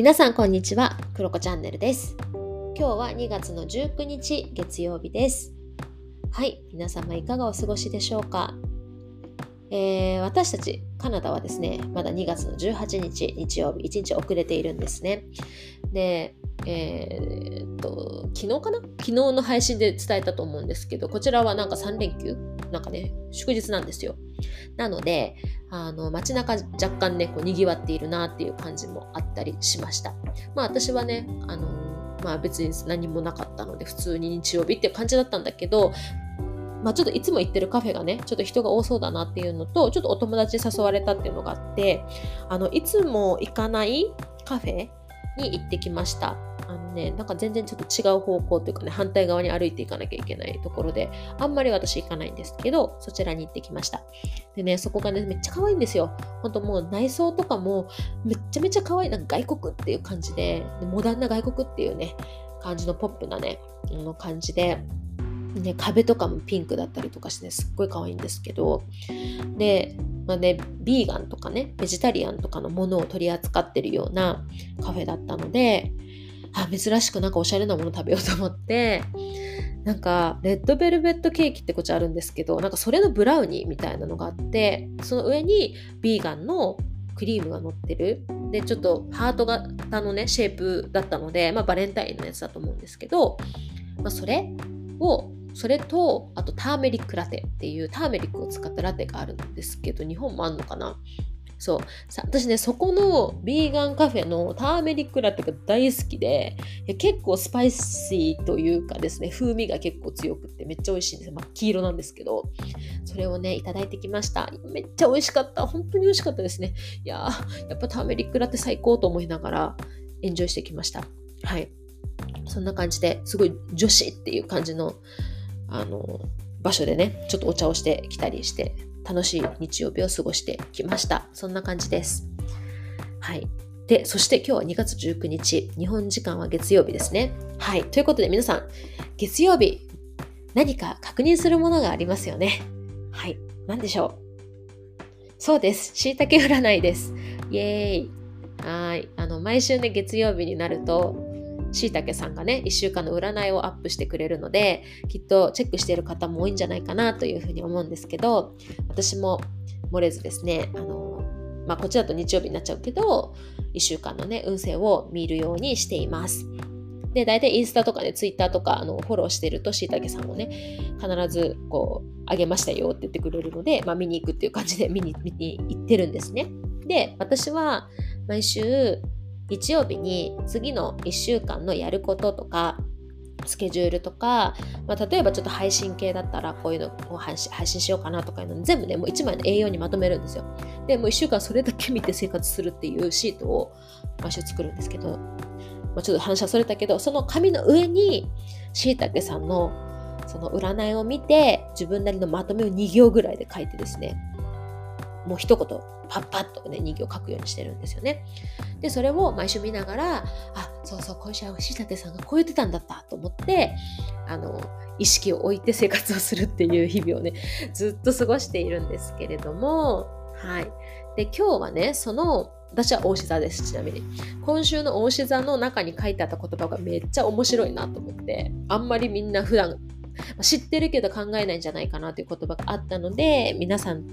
皆さんこんにちは、クロコチャンネルです。今日は2月の19日月曜日です。はい、皆様いかがお過ごしでしょうか、えー私たちカナダはですね、まだ2月の18日日曜日、1日遅れているんですね。で、えーっと、昨日かな？昨日の配信で伝えたと思うんですけど、こちらはなんか3連休？なんかね、祝日なんですよ。なので、あの街中若干ね、こう賑わっているなっていう感じもあったりしました。まあ私はね、あのまあ別に何もなかったので、普通に日曜日っていう感じだったんだけど、まあちょっといつも行ってるカフェがね、ちょっと人が多そうだなっていうのと、ちょっとお友達に誘われたっていうのがあって、あの、いつも行かないカフェに行ってきました。ね、なんか全然ちょっと違う方向というかね、反対側に歩いていかなきゃいけないところで、あんまり私行かないんですけど、そちらに行ってきました。でね、そこがね、めっちゃ可愛いんですよ。ほんともう内装とかもめっちゃめちゃ可愛い、なんか外国っていう感じで、モダンな外国っていうね、感じのポップなね、あの感じで、ね、壁とかもピンクだったりとかして、ね、すっごい可愛いんですけど、で、まあね、ビーガンとかね、ベジタリアンとかのものを取り扱ってるようなカフェだったので、あ、珍しくなんかおしゃれなもの食べようと思って、なんか、レッドベルベットケーキってこっちあるんですけど、なんかそれのブラウニーみたいなのがあって、その上にビーガンのクリームが乗ってる。で、ちょっとハート型のね、シェイプだったので、まあバレンタインのやつだと思うんですけど、まあそれを、それと、あとターメリックラテっていうターメリックを使ったラテがあるんですけど、日本もあんのかな？そう。私ね、そこのビーガンカフェのターメリックラテが大好きで、結構スパイシーというかですね、風味が結構強くってめっちゃ美味しいんですよ。真っ黄色なんですけど、それをね、いただいてきました。めっちゃ美味しかった。本当に美味しかったですね。いや、やっぱターメリックラテ最高と思いながらエンジョイしてきました。はい。そんな感じですごい女子っていう感じの、あの、場所でね、ちょっとお茶をしてきたりして、楽しい日曜日を過ごしてきました。そんな感じです。はい。で、そして今日は2月19日、日本時間は月曜日ですね。はい。ということで皆さん、月曜日、何か確認するものがありますよね。はい。何でしょう？そうです。椎茸占いです。イエーイ。はい。あの、毎週ね、月曜日になると、しいたけさんがね、1週間の占いをアップしてくれるので、きっとチェックしている方も多いんじゃないかなというふうに思うんですけど、私も漏れずですね、あの、まあ、こっちだと日曜日になっちゃうけど、1週間のね、運勢を見るようにしています。で、大体インスタとかね、ツイッターとかあのフォローしてると、しいたけさんもね、必ずこう、あげましたよって言ってくれるので、まあ、見に行くっていう感じで見に見に行ってるんですね。で、私は毎週日曜日に次の1週間のやることとか、スケジュールとか、まあ、例えばちょっと配信系だったらこういうのを配信配信しようかなとかいうの全部ね、もう1枚の栄養にまとめるんですよ。で、もう1週間それだけ見て生活するっていうシートを毎週作るんですけど、まあ、ちょっと反射それたけど、その紙の上に、しいたけさんのその占いを見て、自分なりのまとめを2行ぐらいで書いてですね、もう一言、パッパッとね、2行書くようにしてるんですよね。で、それを毎週見ながら、あ、そうそう、今週はしいたけさんがこう言ってたんだったと思って、あの、意識を置いて生活をするっていう日々をね、ずっと過ごしているんですけれども、はい。で、今日はね、その、私は大志座です、ちなみに。今週の大志座の中に書いてあった言葉がめっちゃ面白いなと思って、あんまりみんな普段知ってるけど考えないんじゃないかなという言葉があったので、皆さん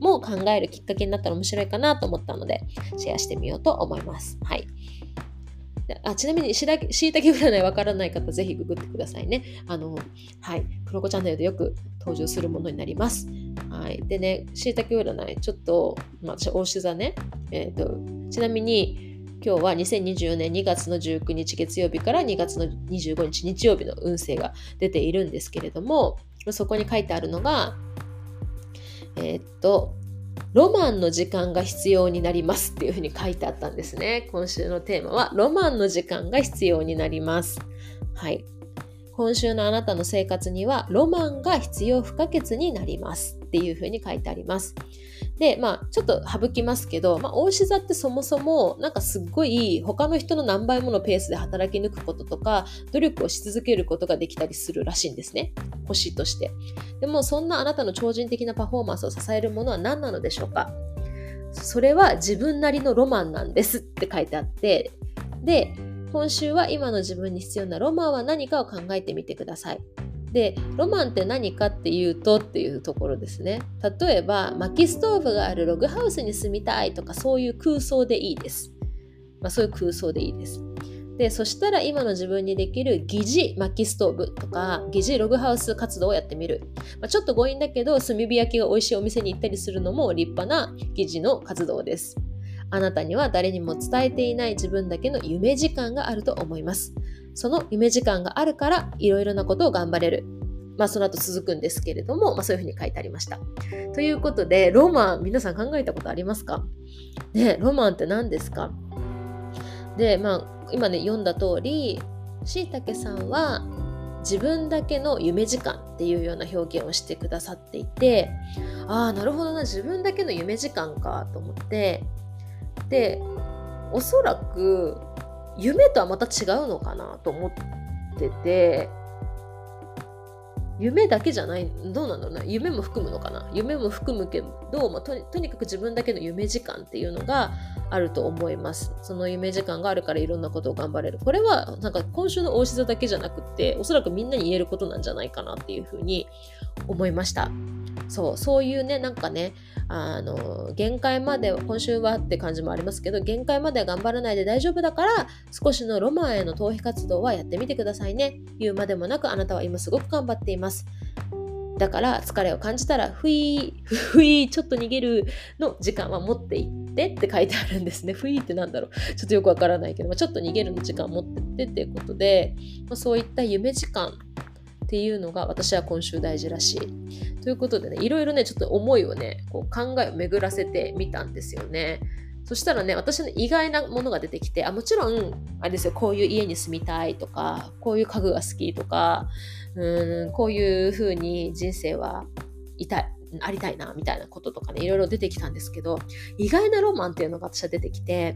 も考えるきっかけになったら面白いかなと思ったので、シェアしてみようと思います。はい。あちなみにしいたけ占いわからない方、ぜひググってくださいね。あの、はい。クロコチャンネルでよく登場するものになります。はい。でね、しいたけ占い、ちょっと、まあ、私、大志座ね。えっ、と、ちなみに、今日は2024年2月の19日月曜日から2月の25日日曜日の運勢が出ているんですけれども、そこに書いてあるのが、えーっと、ロマンの時間が必要になりますっていうふうに書いてあったんですね。今週のテーマは、ロマンの時間が必要になります。はい。今週のあなたの生活には、ロマンが必要不可欠になりますっていうふうに書いてあります。で、まあ、ちょっと省きますけど、まあ、大志座ってそもそも、なんかすっごい他の人の何倍ものペースで働き抜くこととか、努力をし続けることができたりするらしいんですね。星として。でも、そんなあなたの超人的なパフォーマンスを支えるものは何なのでしょうか？それは自分なりのロマンなんですって書いてあって、で今週は今の自分に必要なロマンは何かを考えてみてください。でロマンって何かっていうとっていうところですね。例えば薪ストーブがあるログハウスに住みたいとかそういう空想でいいです、まあ、そういう空想でいいです。でそしたら今の自分にできる疑似薪ストーブとか疑似ログハウス活動をやってみる、まあ、ちょっと強引だけど炭火焼きが美味しいお店に行ったりするのも立派な疑似の活動です。あなたには誰にも伝えていない自分だけの夢時間があると思います。その夢時間があるからいろいろなことを頑張れる。まあ、その後続くんですけれども、まあ、そういうふうに書いてありました。ということで、ロマン、皆さん考えたことありますか？ね、ロマンって何ですか？で、まあ、今ね読んだ通りしいたけさんは自分だけの夢時間っていうような表現をしてくださっていてああなるほどな自分だけの夢時間かと思ってでおそらく夢とはまた違うのかなと思ってて夢だけじゃないどうなんだろうな夢も含むのかな。夢も含むけど、まあ、とにかく自分だけの夢時間っていうのがあると思います。その夢時間があるからいろんなことを頑張れる。これはなんか今週の大志座だけじゃなくっておそらくみんなに言えることなんじゃないかなっていうふうに思いました。そうそういうねなんかねあの限界まで今週はって感じもありますけど限界までは頑張らないで大丈夫だから少しのロマンへの逃避活動はやってみてくださいね。言うまでもなくあなたは今すごく頑張っています。だから疲れを感じたらふいふいちょっと逃げるの時間は持っていってって書いてあるんですね。ふいってなんだろう。ちょっとよくわからないけど、まあ、ちょっと逃げるの時間持ってってっていうことで、まあ、そういった夢時間っていうのが私は今週大事らしい。ということでね、いろいろね、ちょっと思いをね、こう考えを巡らせてみたんですよね。そしたらね、私の意外なものが出てきて、あもちろん、あれですよ、こういう家に住みたいとか、こういう家具が好きとか、うんこういう風に人生はいたい、ありたいな、みたいなこととかね、いろいろ出てきたんですけど、意外なロマンっていうのが私は出てきて、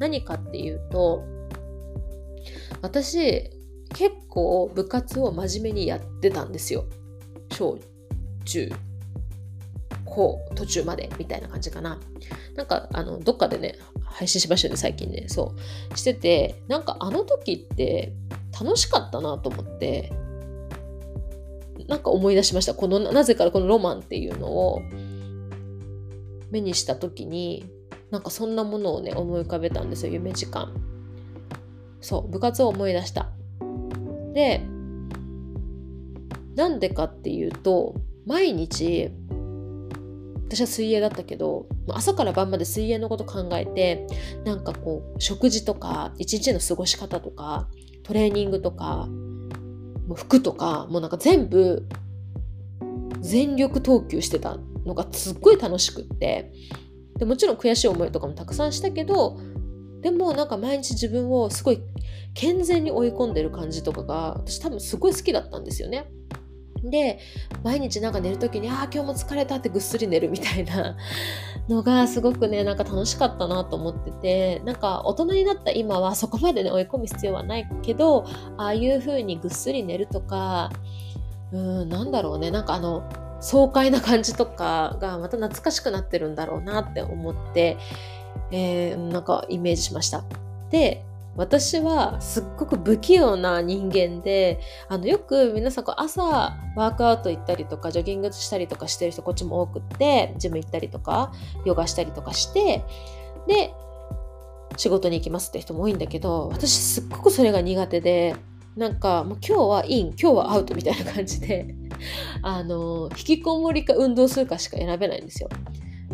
何かっていうと、私、結構部活を真面目にやってたんですよ。小、中、高、途中までみたいな感じかな。なんか、あの、どっかでね、配信しましたよね、最近ね。そう。してて、なんかあの時って楽しかったなと思って、なんか思い出しました。この、なぜかこのロマンっていうのを目にした時に、なんかそんなものをね、思い浮かべたんですよ、夢時間。そう、部活を思い出した。でなんでかっていうと毎日私は水泳だったけど朝から晩まで水泳のこと考えてなんかこう食事とか一日の過ごし方とかトレーニングとか服とかもうなんか全部全力投球してたのがすっごい楽しくってでもちろん悔しい思いとかもたくさんしたけどでもなんか毎日自分をすごい健全に追い込んでる感じとかが私多分すごい好きだったんですよね。で毎日なんか寝る時に「ああ今日も疲れた」ってぐっすり寝るみたいな のがすごくねなんか楽しかったなと思っててなんか大人になった今はそこまでね追い込む必要はないけどああいう風にぐっすり寝るとかうんなんだろうねなんかあの爽快な感じとかがまた懐かしくなってるんだろうなって思ってえー、なんかイメージしました。で、私はすっごく不器用な人間で、あのよく皆さんこう朝ワークアウト行ったりとか、ジョギングしたりとかしてる人こっちも多くって、ジム行ったりとか、ヨガしたりとかして、で、仕事に行きますって人も多いんだけど、私すっごくそれが苦手で、なんかもう今日はイン、今日はアウトみたいな感じで、あの、引きこもりか運動するかしか選べないんですよ。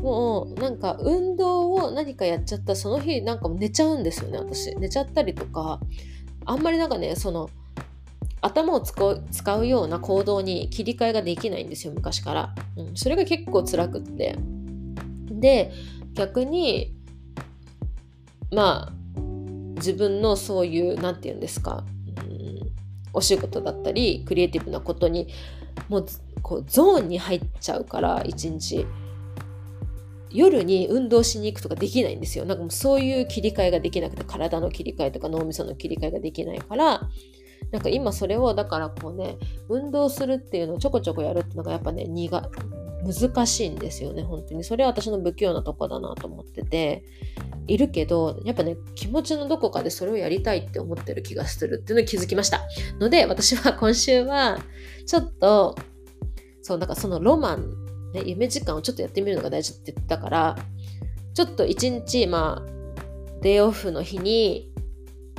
もうなんか運動を何かやっちゃったその日なんか寝ちゃうんですよね私。寝ちゃったりとかあんまりなんかねその頭を使うような行動に切り替えができないんですよ昔から、うん、それが結構辛くって。で逆にまあ自分のそういう何て言うんですか、うん、お仕事だったりクリエイティブなことにもうこうゾーンに入っちゃうから一日。夜に運動しに行くとかできないんですよ。なんかもうそういう切り替えができなくて、体の切り替えとか脳みその切り替えができないから、なんか今それをだからこうね、運動するっていうのをちょこちょこやるっていうのがやっぱね、苦、難しいんですよね、本当に。それは私の不器用なとこだなと思ってて。いるけど、やっぱね、気持ちのどこかでそれをやりたいって思ってる気がするっていうのに気づきました。ので、私は今週は、ちょっと、そう、なんかそのロマン、ね、夢時間をちょっとやってみるのが大事って言ったから、ちょっと一日、まあ、デイオフの日に、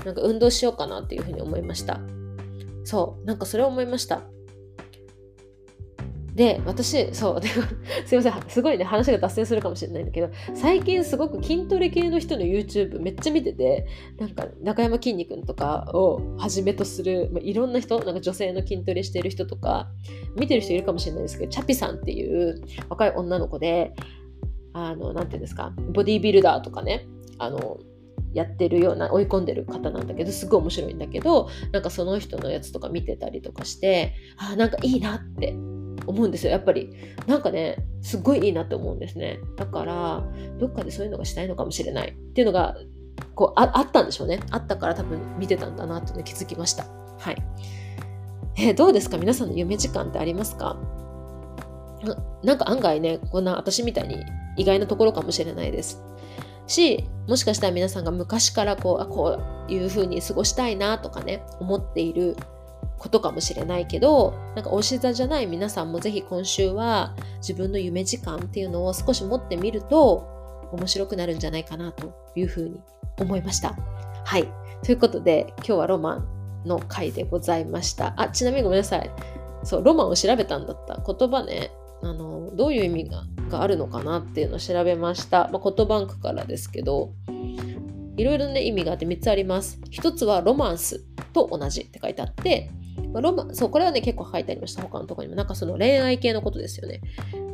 なんか運動しようかなっていうふうに思いました。そう、なんかそれを思いました。で、私、そうで、すいません、すごいね、話が脱線するかもしれないんだけど、最近すごく筋トレ系の人の YouTube めっちゃ見てて、なんか中山きんに君とかをはじめとする、まあ、いろんな人、なんか女性の筋トレしてる人とか、見てる人いるかもしれないですけど、チャピさんっていう若い女の子で、あの、なんていうんですか、ボディービルダーとかね、あの、やってるような追い込んでる方なんだけどすごい面白いんだけどなんかその人のやつとか見てたりとかしてあなんかいいなって思うんですよ。やっぱり。なんかねすっごいいいなって思うんですね。だからどっかでそういうのがしたいのかもしれない。っていうのがこうああったんでしょうね。あったから多分見てたんだなってね気づきました。はい、えー、どうですか？皆さんの夢時間ってありますか？なんか案外ねこんな私みたいに意外なところかもしれないです。しもしかしたら皆さんが昔からこうあこういう風に過ごしたいなとかね思っていることかもしれないけどなんかおし座じゃない皆さんもぜひ今週は自分の夢時間っていうのを少し持ってみると面白くなるんじゃないかなというふうに思いました。はい。ということで今日はロマンの回でございました。あ、ちなみにごめんなさい。そう、ロマンを調べたんだった。言葉ね、あの、どういう意味ががあるのかなっていうのを調べました。まあ、言バンクからですけど、いろいろね、意味があって3つあります。1つはロマンスと同じって書いてあって、まあ、ロマそう、これはね、結構書いてありました。他のところにも。なんかその恋愛系のことですよね。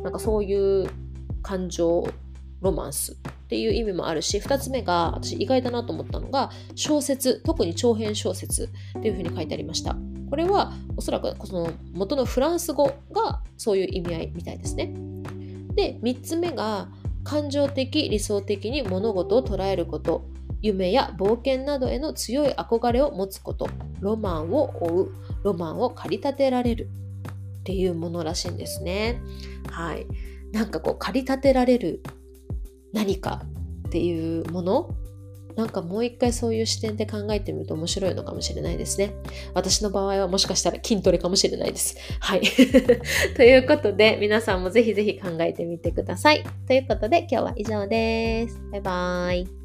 なんかそういう感情、ロマンスっていう意味もあるし、2つ目が、私意外だなと思ったのが、小説、特に長編小説っていうふうに書いてありました。これはおそらくその元のフランス語がそういう意味合いみたいですね。で、3つ目が、感情的、理想的に物事を捉えること。夢や冒険などへの強い憧れを持つことロマンを追うロマンを駆り立てられるっていうものらしいんですねはいなんかこう駆り立てられる何かっていうものなんかもう一回そういう視点で考えてみると面白いのかもしれないですね。私の場合はもしかしたら筋トレかもしれないです。はい。ということで皆さんもぜひぜひ考えてみてください。ということで今日は以上です。バイバーイ。